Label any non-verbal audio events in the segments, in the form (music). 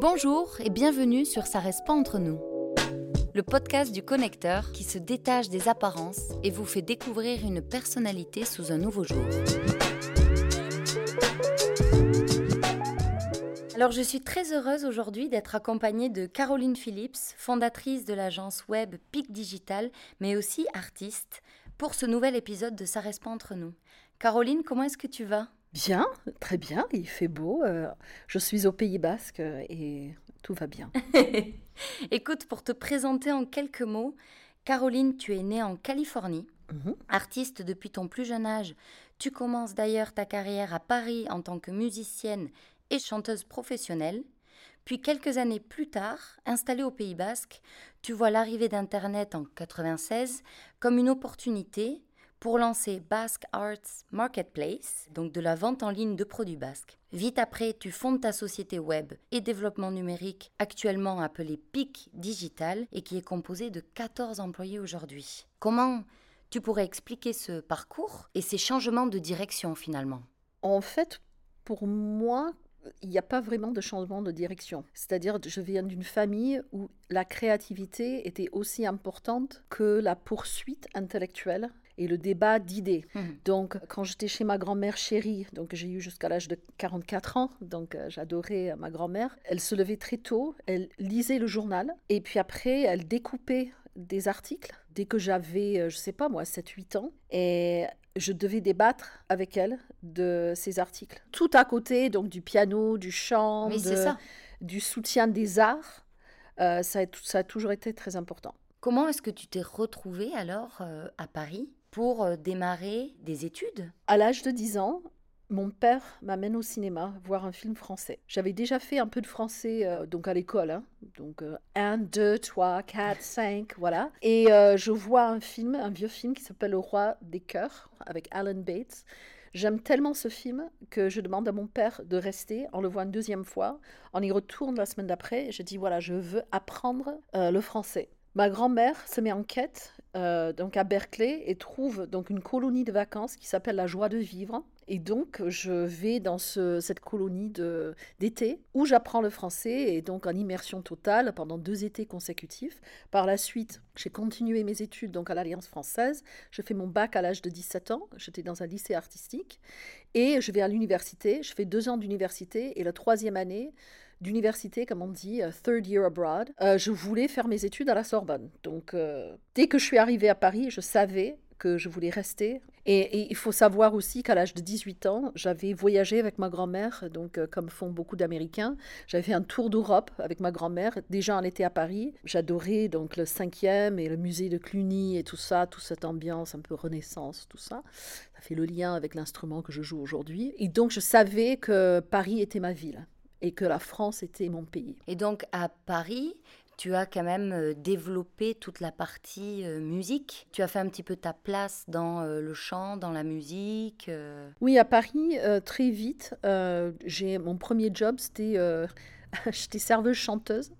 Bonjour et bienvenue sur Ça reste pas entre nous. Le podcast du connecteur qui se détache des apparences et vous fait découvrir une personnalité sous un nouveau jour. Alors je suis très heureuse aujourd'hui d'être accompagnée de Caroline Phillips, fondatrice de l'agence web PIC Digital, mais aussi artiste, pour ce nouvel épisode de Ça reste pas entre nous. Caroline, comment est-ce que tu vas? Bien, très bien, il fait beau. euh, je suis au Pays Basque euh, et tout va bien. (laughs) Écoute, pour te présenter en quelques mots, Caroline, tu es née en Californie. Mhm. Artiste depuis ton plus jeune âge, tu commences d'ailleurs ta carrière à Paris en tant que musicienne et chanteuse professionnelle. Puis quelques années plus tard, installée au Pays Basque, tu vois l'arrivée d'Internet en 96 comme une opportunité pour lancer Basque Arts Marketplace, donc de la vente en ligne de produits basques. Vite après, tu fondes ta société web et développement numérique, actuellement appelée PIC Digital, et qui est composée de 14 employés aujourd'hui. Comment tu pourrais expliquer ce parcours et ces changements de direction finalement? En fait, pour moi, il n'y a pas vraiment de changement de direction. C'est-à-dire, je viens d'une famille où la créativité était aussi importante que la poursuite intellectuelle et le débat d'idées. Mhm. Donc, quand j'étais chez ma grand-mère chérie, donc j'ai eu jusqu'à l'âge de 44 ans, donc euh, j'adorais euh, ma grand-mère, elle se levait très tôt, elle lisait le journal, et puis après, elle découpait des articles dès que j'avais, euh, je sais pas moi, 7-8 ans, et je devais débattre avec elle de ces articles. Tout à côté, donc du piano, du chant, de- ça. du soutien des arts, euh, ça, a, ça a toujours été très important. Comment est-ce que tu t'es retrouvée alors euh, à Paris? Pour euh, démarrer des études? À l'âge de 10 ans, mon père m'amène au cinéma voir un film français. J'avais déjà fait un peu de français euh, donc à l'école, hein. donc 1, 2, 3, 4, 5, voilà. Et euh, je vois un film, un vieux film qui s'appelle Le Roi des Cœurs avec Alan Bates. J'aime tellement ce film que je demande à mon père de rester. On le voit une deuxième fois. On y retourne la semaine d'après. Je dis voilà, je veux apprendre euh, le français. Ma grand-mère se met en quête euh, donc à Berkeley et trouve donc une colonie de vacances qui s'appelle la joie de vivre. Et donc je vais dans ce- cette colonie d'été où j'apprends le français et donc en immersion totale pendant deux étés consécutifs. Par la suite, j'ai continué mes études donc à l'Alliance française. Je fais mon bac à l'âge de 17 ans. J'étais dans un lycée artistique et je vais à l'université. Je fais deux ans d'université et la troisième année d'université, comme on dit, euh, third year abroad, euh, je voulais faire mes études à la Sorbonne. Donc, euh, dès que je suis arrivée à Paris, je savais que je voulais rester. Et, il faut savoir aussi qu'à l'âge de 18 ans, j'avais voyagé avec ma grand-mère, donc comme font beaucoup d'Américains. J'avais fait un tour d'Europe avec ma grand-mère. Déjà, on était à Paris. J'adorais donc le 5e et le musée de Cluny et tout ça, toute cette ambiance un peu renaissance, tout ça. Ça fait le lien avec l'instrument que je joue aujourd'hui. Et donc, je savais que Paris était ma ville et que la France était mon pays. Et donc à Paris, tu as quand même euh, développé toute la partie euh, musique. Tu as fait un petit peu ta place dans euh, le chant, dans la musique. Oui, à Paris, très vite, j'ai mon premier job, c'était (laughs) j'étais serveuse chanteuse.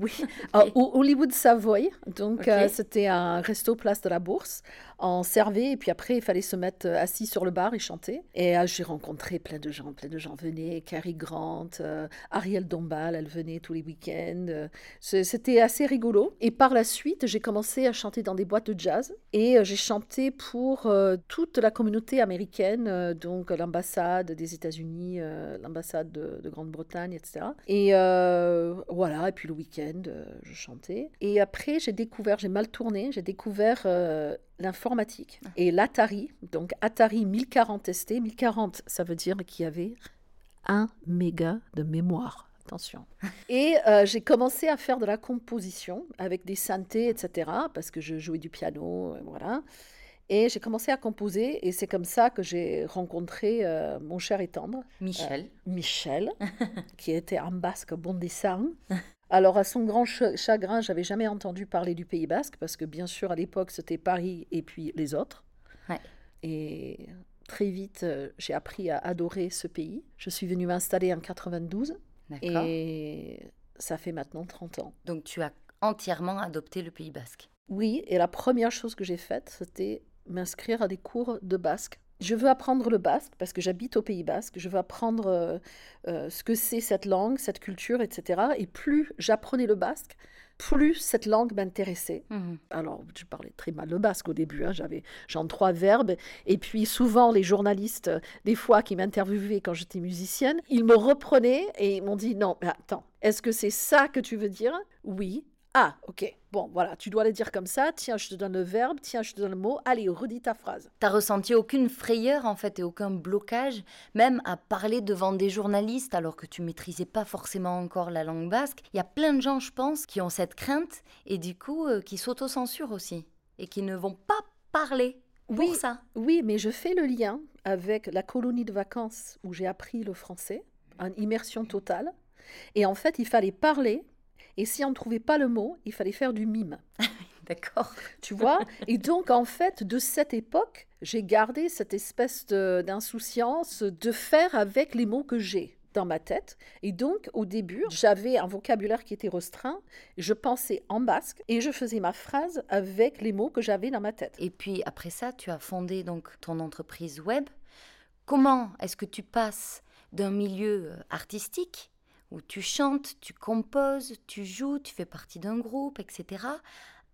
Oui, (laughs) au Hollywood Savoy. Donc, euh, c'était un resto place de la Bourse. On servait et puis après, il fallait se mettre euh, assis sur le bar et chanter. Et euh, j'ai rencontré plein de gens. Plein de gens venaient. Cary Grant, euh, Ariel Dombal, elle venait tous les week-ends. Euh, C'était assez rigolo. Et par la suite, j'ai commencé à chanter dans des boîtes de jazz. Et j'ai chanté pour toute la communauté américaine, donc l'ambassade des États-Unis, l'ambassade de, de Grande-Bretagne, etc. Et voilà, et puis le week-end, je chantais. Et après, j'ai découvert, j'ai mal tourné, j'ai découvert l'informatique et l'Atari, donc Atari 1040 ST. 1040, ça veut dire qu'il y avait un méga de mémoire. Attention. (laughs) Et euh, j'ai commencé à faire de la composition avec des synthés, etc. Parce que je jouais du piano, euh, voilà. Et j'ai commencé à composer et c'est comme ça que j'ai rencontré euh, mon cher et tendre, Michel. Michel, (laughs) qui était en basque bon dessin. (laughs) Alors, à son grand ch- chagrin, j'avais jamais entendu parler du Pays basque parce que, bien sûr, à l'époque, c'était Paris et puis les autres. Ouais. Et très vite, euh, j'ai appris à adorer ce pays. Je suis venue m'installer en 92 D'accord. et ça fait maintenant 30 ans. Donc tu as entièrement adopté le Pays basque. Oui, et la première chose que j'ai faite, c'était m'inscrire à des cours de basque je veux apprendre le basque parce que j'habite au Pays basque, je veux apprendre euh, euh, ce que c'est cette langue, cette culture, etc. Et plus j'apprenais le basque, plus cette langue m'intéressait. Mhm. Alors, je parlais très mal le basque au début, hein, j'avais genre trois verbes. Et puis, souvent, les journalistes, euh, des fois, qui m'interviewaient quand j'étais musicienne, ils me reprenaient et ils m'ont dit Non, mais attends, est-ce que c'est ça que tu veux dire? Oui. Ah, ok. Bon, voilà, tu dois le dire comme ça. Tiens, je te donne le verbe. Tiens, je te donne le mot. Allez, redis ta phrase. T'as ressenti aucune frayeur, en fait, et aucun blocage, même à parler devant des journalistes alors que tu maîtrisais pas forcément encore la langue basque? Il y a plein de gens, je pense, qui ont cette crainte et du coup, euh, qui s'autocensurent aussi et qui ne vont pas parler pour oui, ça. Oui, mais je fais le lien avec la colonie de vacances où j'ai appris le français, en immersion totale. Et en fait, il fallait parler et si on ne trouvait pas le mot, il fallait faire du mime. D'accord. (laughs) Tu vois? Et donc, en fait, de cette époque, j'ai gardé cette espèce d'insouciance de, faire avec les mots que j'ai dans ma tête. Et donc, au début, j'avais un vocabulaire qui était restreint. Je pensais en basque et je faisais ma phrase avec les mots que j'avais dans ma tête. Et puis, après ça, tu as fondé donc ton entreprise web. Comment est-ce que tu passes d'un milieu artistique où tu chantes, tu composes, tu joues, tu fais partie d'un groupe, etc.,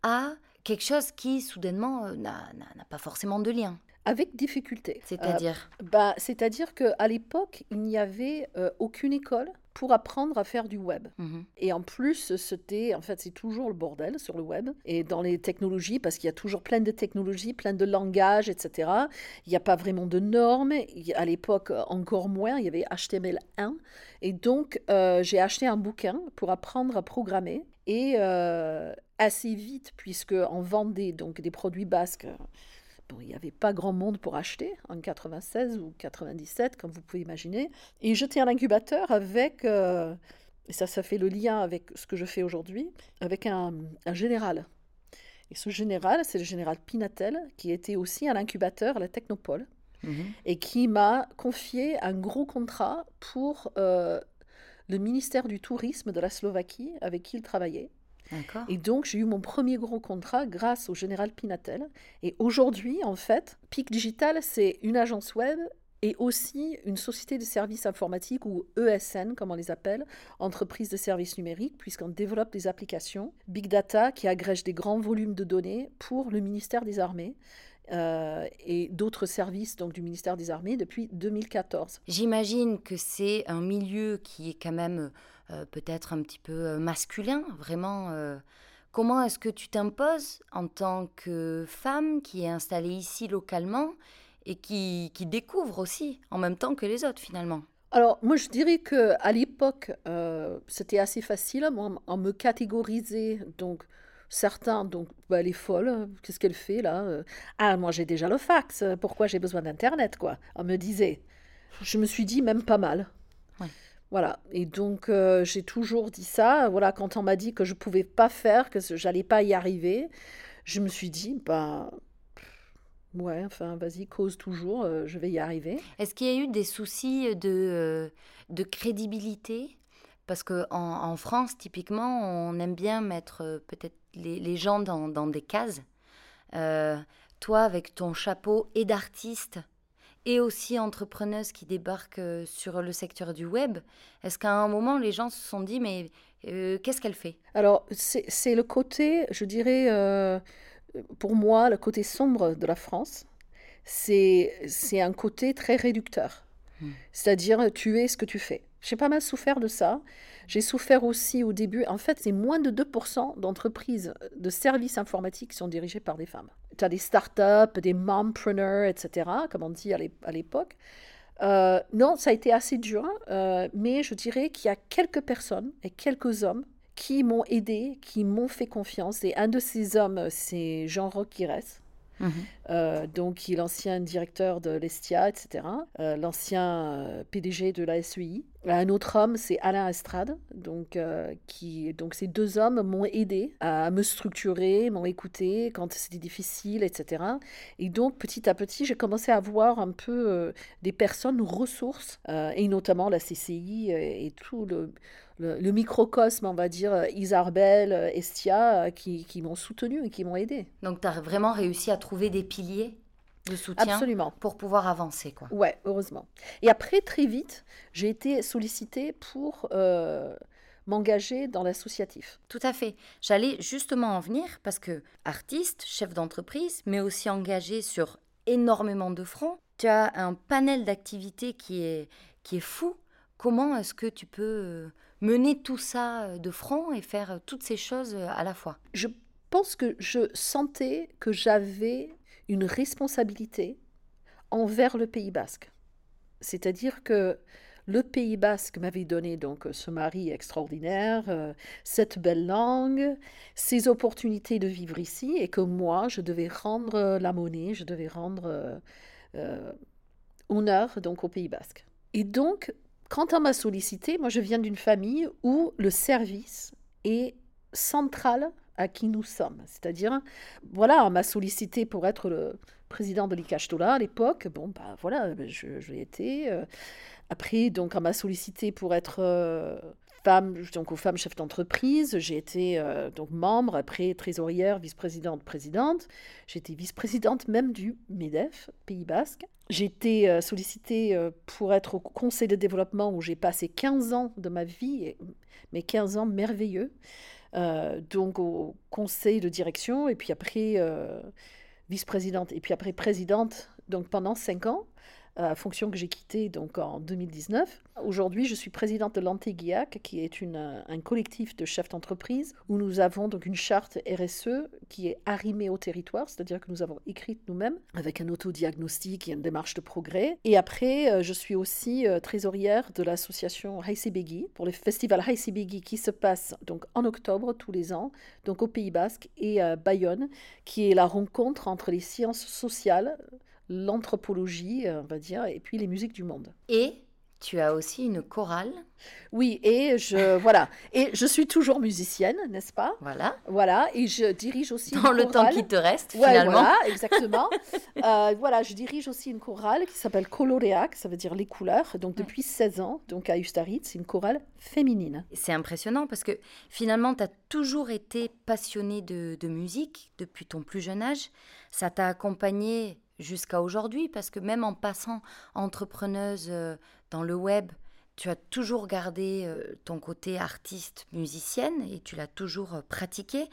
à quelque chose qui soudainement euh, n'a pas forcément de lien. Avec difficulté. C'est-à-dire? euh, bah, C'est-à-dire qu'à l'époque, il n'y avait euh, aucune école pour apprendre à faire du web. Mhm. Et en plus, c'était, en fait, c'est toujours le bordel sur le web et dans les technologies, parce qu'il y a toujours plein de technologies, plein de langages, etc. Il n'y a pas vraiment de normes. à l'époque, encore moins. Il y avait HTML1. Et donc, euh, j'ai acheté un bouquin pour apprendre à programmer. Et euh, assez vite, puisque on vendait donc des produits basques il n'y avait pas grand monde pour acheter en 96 ou 97, comme vous pouvez imaginer. Et j'étais un incubateur avec, euh, et ça, ça fait le lien avec ce que je fais aujourd'hui, avec un, général. Et ce général, c'est le général Pinatel, qui était aussi un incubateur à la Technopole, mhm. et qui m'a confié un gros contrat pour euh, le ministère du Tourisme de la Slovaquie, avec qui il travaillait. Et donc, j'ai eu mon premier gros contrat grâce au général Pinatel. Et aujourd'hui, en fait, PIC Digital, c'est une agence web et aussi une société de services informatiques ou ESN, comme on les appelle, entreprise de services numériques, puisqu'on développe des applications big data qui agrègent des grands volumes de données pour le ministère des Armées. Euh, et d'autres services donc du ministère des Armées depuis 2014. J'imagine que c'est un milieu qui est quand même peut-être un petit peu euh, masculin, vraiment. Euh, comment est-ce que tu t'imposes en tant que femme qui est installée ici localement et qui, qui découvre aussi en même temps que les autres finalement? Alors, moi, je dirais que à l'époque, c'était assez facile. on me catégorisait, donc, certains, donc, bah, elle est folle, qu'est-ce qu'elle fait là Ah, moi, j'ai déjà le fax, pourquoi j'ai besoin d'Internet, quoi? On me disait. Je me suis dit, même pas mal. Voilà, et donc euh, j'ai toujours dit ça. Voilà, quand on m'a dit que je pouvais pas faire, que j'allais pas y arriver, je me suis dit, ben, ouais, enfin, vas-y, cause toujours, euh, je vais y arriver. Est-ce qu'il y a eu des soucis de, euh, crédibilité? Parce qu'en en, France, typiquement, on aime bien mettre peut-être les, gens dans des cases. toi, avec ton chapeau et d'artiste, et aussi entrepreneuse qui débarque euh, sur le secteur du web, est-ce qu'à un moment, les gens se sont dit, mais euh, qu'est-ce qu'elle fait? Alors, c'est le côté, je dirais, euh, pour moi, le côté sombre de la France. C'est un côté très réducteur. Hmm. C'est-à-dire, tu es ce que tu fais. J'ai pas mal souffert de ça. J'ai souffert aussi au début. En fait, c'est moins de 2% d'entreprises de services informatiques qui sont dirigées par des femmes. Tu as des startups, des mompreneurs, etc., comme on dit à l'époque. Euh, non, ça a été assez dur, hein. euh, mais je dirais qu'il y a quelques personnes et quelques hommes qui m'ont aidé, qui m'ont fait confiance. Et un de ces hommes, c'est Jean-Roch Mhm. Euh, donc, est l'ancien directeur de l'Estia, etc., euh, l'ancien PDG de la SEI. Un autre homme, c'est Alain Estrade. Donc, qui, donc ces deux hommes m'ont aidé à me structurer, m'ont écouté quand c'était difficile, etc. Et donc, petit à petit, j'ai commencé à voir un peu des personnes ressources, et notamment la CCI et tout le microcosme, on va dire, euh, euh, Estia, euh, qui, qui m'ont soutenu et qui m'ont aidé. Donc tu as vraiment réussi à trouver des piliers? De soutien Absolument. pour pouvoir avancer. Quoi. Ouais, heureusement. Et après, très vite, j'ai été sollicitée pour euh, m'engager dans l'associatif. Tout à fait. J'allais justement en venir parce que artiste, chef d'entreprise, mais aussi engagé sur énormément de fronts, tu as un panel d'activités qui est, qui est fou. Comment est-ce que tu peux euh, mener tout ça euh, de front et faire toutes ces choses à la fois? Je pense que je sentais que j'avais une responsabilité envers le Pays basque. C'est-à-dire que le Pays basque m'avait donné donc ce mari extraordinaire, cette belle langue, ces opportunités de vivre ici, et que moi, je devais rendre la monnaie, je devais rendre honneur donc au Pays basque. Et donc, quand on m'a sollicité, moi je viens d'une famille où le service est central à qui nous sommes. C'est-à-dire, voilà, on m'a sollicité pour être le président de l'ICACHTOLA à l'époque. Bon, bah voilà, je, l'ai été. Euh. Après, donc, on m'a sollicité pour être euh, femme, donc aux femmes chefs d'entreprise. J'ai été euh, donc membre, après trésorière, vice-présidente, présidente. J'ai été vice-présidente même du MEDEF, Pays Basque. J'ai été sollicitée pour être au conseil de développement où j'ai passé 15 ans de ma vie, mais 15 ans merveilleux. Euh, donc au conseil de direction, et puis après euh, vice-présidente, et puis après présidente, donc pendant cinq ans fonction que j'ai quittée donc en 2019. Aujourd'hui, je suis présidente de l'Antéguiac, qui est une, un collectif de chefs d'entreprise où nous avons donc une charte RSE qui est arrimée au territoire, c'est-à-dire que nous avons écrite nous-mêmes avec un autodiagnostic et une démarche de progrès. Et après, euh, je suis aussi euh, trésorière de l'association Haïsibegi pour le festival Haïsibegi qui se passe donc en octobre tous les ans, donc au Pays Basque et à Bayonne, qui est la rencontre entre les sciences sociales, l'anthropologie, euh, on va dire, et puis les musiques du monde. Et tu as aussi une chorale. Oui, et je (laughs) voilà, et je suis toujours musicienne, n'est-ce pas? Voilà. Voilà, et je dirige aussi dans le temps qui te reste finalement. Voilà, (laughs) exactement. Euh, voilà, je dirige aussi une chorale qui s'appelle Coloreac, ça veut dire les couleurs. Donc depuis 16 ans, donc à Ustarit, c'est une chorale féminine. C'est impressionnant parce que finalement, tu as toujours été passionnée de, de musique depuis ton plus jeune âge. Ça t'a accompagnée jusqu'à aujourd'hui, parce que même en passant entrepreneuse euh, dans le web, tu as toujours gardé euh, ton côté artiste, musicienne, et tu l'as toujours euh, pratiqué.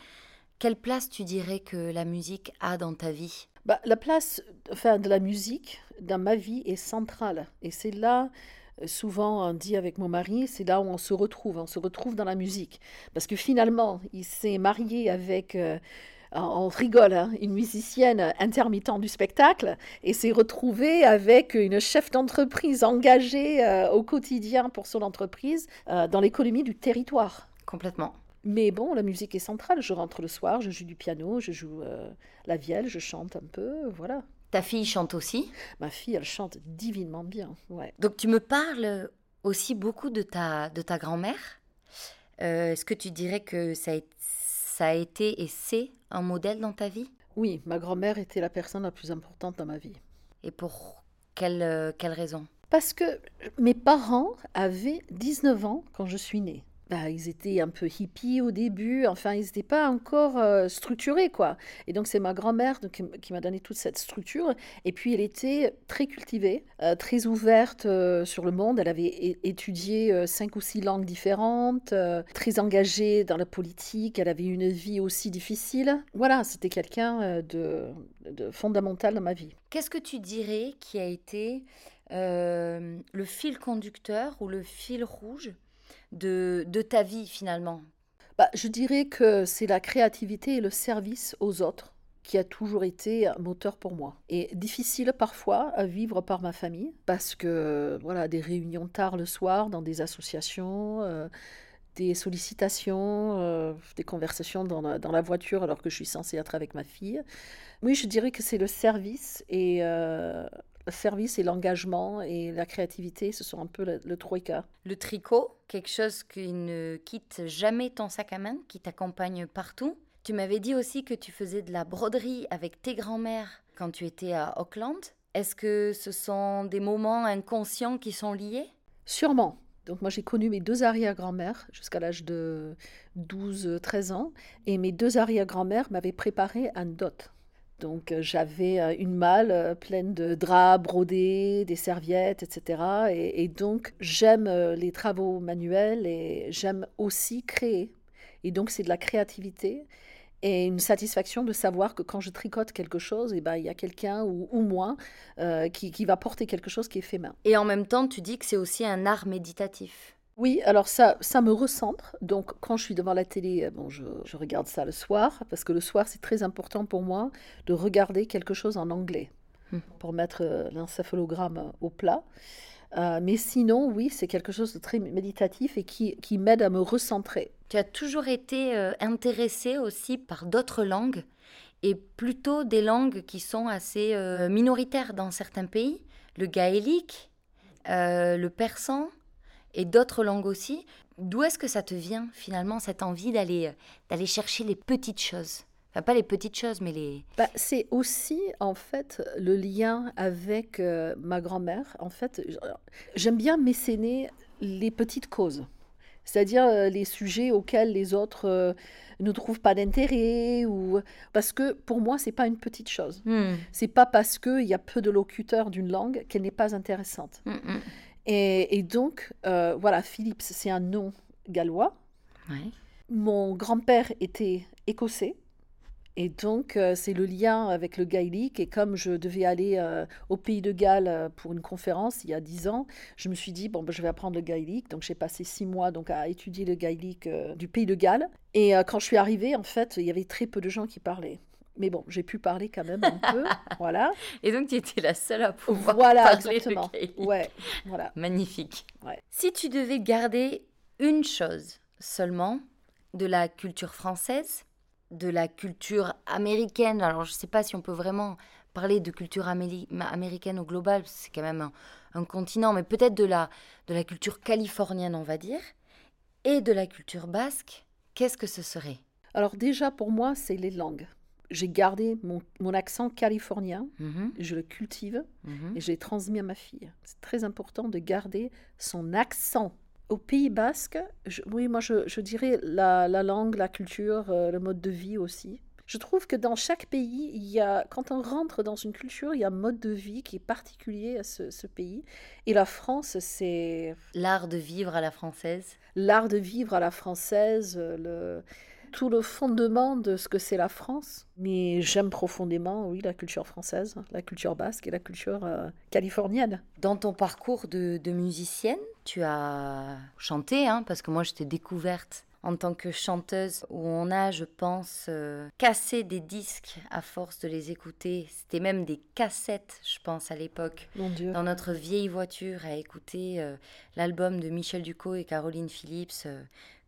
Quelle place tu dirais que la musique a dans ta vie? Bah, La place enfin, de la musique dans ma vie est centrale. Et c'est là, souvent on dit avec mon mari, c'est là où on se retrouve. On se retrouve dans la musique. Parce que finalement, il s'est marié avec on rigole, hein, une musicienne intermittente du spectacle, et s'est retrouvée avec une chef d'entreprise engagée euh, au quotidien pour son entreprise euh, dans l'économie du territoire. Complètement. Mais bon, la musique est centrale. Je rentre le soir, je joue du piano, je joue euh, la vielle, je chante un peu, voilà. Ta fille chante aussi? Ma fille, elle chante divinement bien, ouais. Donc tu me parles aussi beaucoup de ta, de ta grand-mère? Est-ce que tu dirais que ça a, ça a été et c'est un modèle dans ta vie? Oui, ma grand-mère était la personne la plus importante dans ma vie. Et pour quelle, euh, quelle raison? Parce que mes parents avaient 19 ans quand je suis née. Bah, ils étaient un peu hippies au début, enfin, ils n'étaient pas encore euh, structurés, quoi. Et donc, c'est ma grand-mère qui m'a donné toute cette structure. Et puis, elle était très cultivée, euh, très ouverte euh, sur le monde. Elle avait étudié cinq ou six langues différentes, très engagée dans la politique. Elle avait une vie aussi difficile. Voilà, c'était quelqu'un de, de, fondamental dans ma vie. Qu'est-ce que tu dirais qui a été le fil conducteur ou le fil rouge de, ta vie finalement bah, Je dirais que c'est la créativité et le service aux autres qui a toujours été moteur pour moi. Et difficile parfois à vivre par ma famille, parce que voilà, des réunions tard le soir dans des associations, euh, des sollicitations, euh, des conversations dans la, dans la, voiture alors que je suis censée être avec ma fille. Oui, je dirais que c'est le service et euh, le service et l'engagement et la créativité, ce sont un peu le, le troïka. Le tricot, quelque chose qui ne quitte jamais ton sac à main, qui t'accompagne partout. Tu m'avais dit aussi que tu faisais de la broderie avec tes grands-mères quand tu étais à Auckland. Est-ce que ce sont des moments inconscients qui sont liés? Sûrement. Donc moi j'ai connu mes deux arrière-grand-mères jusqu'à l'âge de 12-13 ans et mes deux arrière-grand-mères m'avaient préparé un dot. Donc euh, j'avais euh, une malle euh, pleine de draps brodés, des serviettes, etc. Et, donc j'aime les travaux manuels et j'aime aussi créer. Et donc c'est de la créativité et une satisfaction de savoir que quand je tricote quelque chose, eh ben, il y a quelqu'un ou, ou moi qui, qui va porter quelque chose qui est fait main. Et en même temps, tu dis que c'est aussi un art méditatif. Oui, alors ça, ça me recentre. Donc quand je suis devant la télé, euh, bon, je, je regarde ça le soir, parce que le soir, c'est très important pour moi de regarder quelque chose en anglais, Hmm. pour mettre euh, l'encéphalogramme au plat. Euh, mais sinon, oui, c'est quelque chose de très méditatif et qui, qui m'aide à me recentrer. Tu as toujours été euh, intéressée aussi par d'autres langues et plutôt des langues qui sont assez euh, minoritaires dans certains pays, le gaélique, euh, le persan et d'autres langues aussi. D'où est-ce que ça te vient finalement cette envie d'aller euh, d'aller chercher les petites choses? Enfin pas les petites choses mais les Bah, c'est aussi en fait le lien avec euh, ma grand-mère. En fait, j'aime bien mécéner les petites causes, c'est-à-dire euh, les sujets auxquels les autres euh, ne trouvent pas d'intérêt ou parce que pour moi c'est pas une petite chose. Hmm, C'est pas parce qu'il y a peu de locuteurs d'une langue qu'elle n'est pas intéressante. hmm, hmm. Et, et donc euh, voilà, Philippe, c'est un nom gallois. Ouais. Mon grand-père était écossais. Et donc, euh, c'est le lien avec le gaélique. Et comme je devais aller euh, au pays de Galles pour une conférence il y a dix ans, je me suis dit, bon, ben, je vais apprendre le gaélique. Donc, j'ai passé six mois donc, à étudier le gaélique euh, du pays de Galles. Et quand je suis arrivée, en fait, il y avait très peu de gens qui parlaient. Mais bon, j'ai pu parler quand même un peu. (laughs) voilà. Et donc tu étais la seule à pouvoir Voilà, parler le exactement. gaélique. Ouais, voilà. Magnifique. Ouais. Si tu devais garder une chose seulement de la culture française, de la culture américaine, alors je ne sais pas si on peut vraiment parler de culture améli- américaine au global, c'est quand même un, un continent, mais peut-être de la, de la culture californienne, on va dire, et de la culture basque, qu'est-ce que ce serait? Alors, déjà, pour moi, c'est les langues. J'ai gardé mon, mon accent californien, Mhm, je le cultive. mhm. et je l'ai transmis à ma fille. C'est très important de garder son accent. Au Pays Basque, je- oui, moi je, je dirais la, la langue, la culture, euh, le mode de vie aussi. Je trouve que dans chaque pays, il y a, quand on rentre dans une culture, il y a un mode de vie qui est particulier à ce, ce pays. Et la France, c'est L'art de vivre à la française. l'art de vivre à la française, le, tout le fondement de ce que c'est la France. Mais j'aime profondément, oui, la culture française, la culture basque et la culture euh, californienne. Dans ton parcours de, de musicienne, tu as chanté, hein, parce que moi je t'ai découverte en tant que chanteuse, où on a, je pense, euh, cassé des disques à force de les écouter. C'était même des cassettes, je pense, à l'époque, Mon Dieu. dans notre vieille voiture, à écouter euh, l'album de Michel Ducot et Caroline Phillips, euh,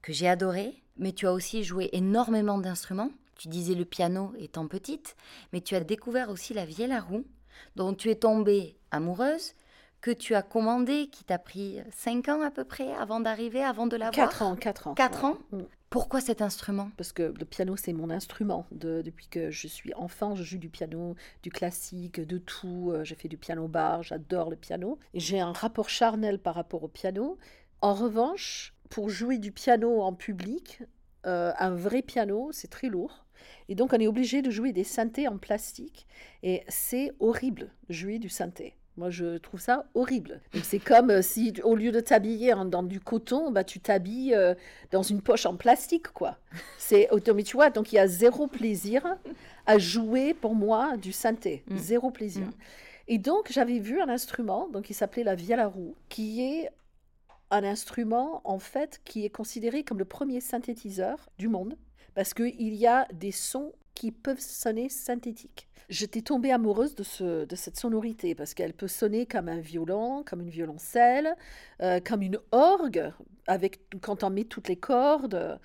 que j'ai adoré. Mais tu as aussi joué énormément d'instruments. Tu disais le piano étant petite, mais tu as découvert aussi la vielle à roue, dont tu es tombée amoureuse, que tu as commandé, qui t'a pris 5 ans à peu près avant d'arriver, avant de l'avoir. 4 ans, 4 ans. 4 ouais. ans? Mm. Pourquoi cet instrument? Parce que le piano, c'est mon instrument. De- depuis que je suis enfant, je joue du piano, du classique, de tout. Euh, J'ai fait du piano bar, j'adore le piano. J'ai un rapport charnel par rapport au piano. En revanche, pour jouer du piano en public, euh, un vrai piano, c'est très lourd. Et donc, on est obligé de jouer des synthés en plastique. Et c'est horrible, jouer du synthé. Moi, je trouve ça horrible. C'est comme euh, si, au lieu de t'habiller dans du coton, bah, tu t'habilles euh, dans une poche en plastique, quoi. C'est mais tu vois, donc il y a zéro plaisir à jouer pour moi du synthé, Mm. zéro plaisir. Mm. Et donc j'avais vu un instrument, donc il s'appelait la vielle à roue, qui est un instrument en fait qui est considéré comme le premier synthétiseur du monde parce qu'il y a des sons qui peuvent sonner synthétiques. J'étais tombée amoureuse de, ce, de cette sonorité parce qu'elle peut sonner comme un violon, comme une violoncelle, euh, comme une orgue, avec, quand on met toutes les cordes.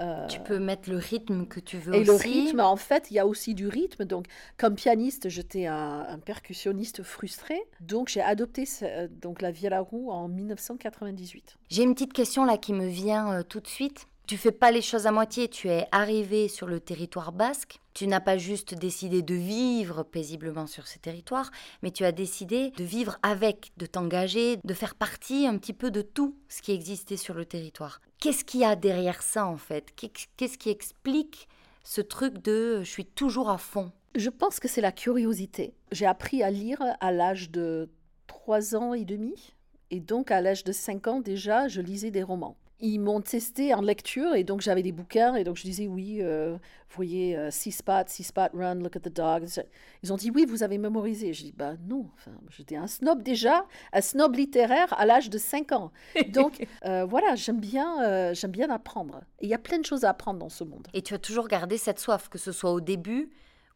Euh, Tu peux mettre le rythme que tu veux et le rythme, en fait, il y a aussi du rythme. Donc, comme pianiste, j'étais un, un percussionniste frustré. Donc, j'ai adopté ce- donc la vielle à roue en 1998. J'ai une petite question là qui me vient euh, tout de suite. Tu fais pas les choses à moitié, tu es arrivé sur le territoire basque. Tu n'as pas juste décidé de vivre paisiblement sur ce territoire, mais tu as décidé de vivre avec, de t'engager, de faire partie un petit peu de tout ce qui existait sur le territoire. Qu'est-ce qu'il y a derrière ça en fait? Qu'est- Qu'est-ce qui explique ce truc de je suis toujours à fond? Je pense que c'est la curiosité. J'ai appris à lire à l'âge de 3 ans et demi. Et donc, à l'âge de 5 ans déjà, je lisais des romans ils m'ont testé en lecture et donc j'avais des bouquins et donc je disais oui, euh, vous voyez, euh, Six Spot, Six Spot Run, Look at the Dog. Ils ont dit oui, vous avez mémorisé. Je dis bah non, enfin, j'étais un snob déjà, un snob littéraire à l'âge de 5 ans. Donc (laughs) euh, voilà, j'aime bien, j'aime bien apprendre. Et il y a plein de choses à apprendre dans ce monde. Et tu as toujours gardé cette soif, que ce soit au début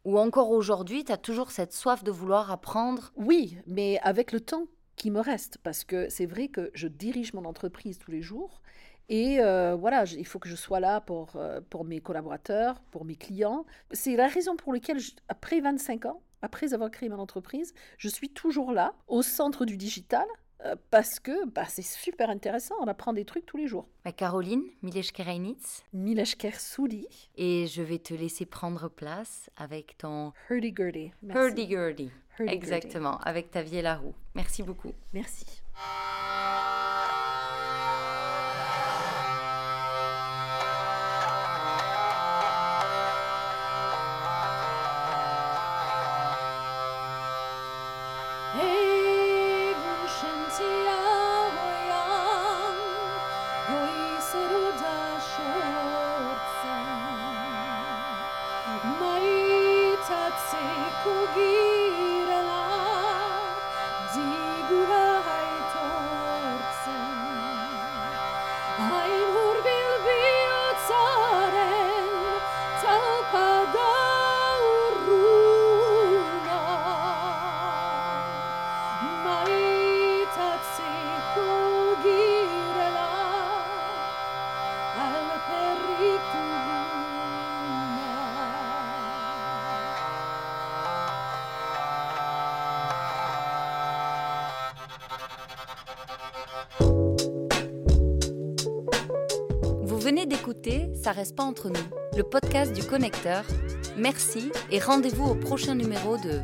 ou encore aujourd'hui, tu as toujours cette soif de vouloir apprendre? Oui, mais avec le temps qui me reste, parce que c'est vrai que je dirige mon entreprise tous les jours et euh, voilà, il faut que je sois là pour, euh, pour mes collaborateurs, pour mes clients. C'est la raison pour laquelle, après 25 ans, après avoir créé mon entreprise, je suis toujours là, au centre du digital, euh, parce que bah, c'est super intéressant, on apprend des trucs tous les jours. Bah, Caroline, Mileshker-Einitz. Mileshker-Souli. Et je vais te laisser prendre place avec ton... Hurdy-gurdy. Hurdy-gurdy. Exactement, avec ta vieille la roue. Merci beaucoup. Merci. Reste pas entre nous, le podcast du connecteur. Merci et rendez-vous au prochain numéro de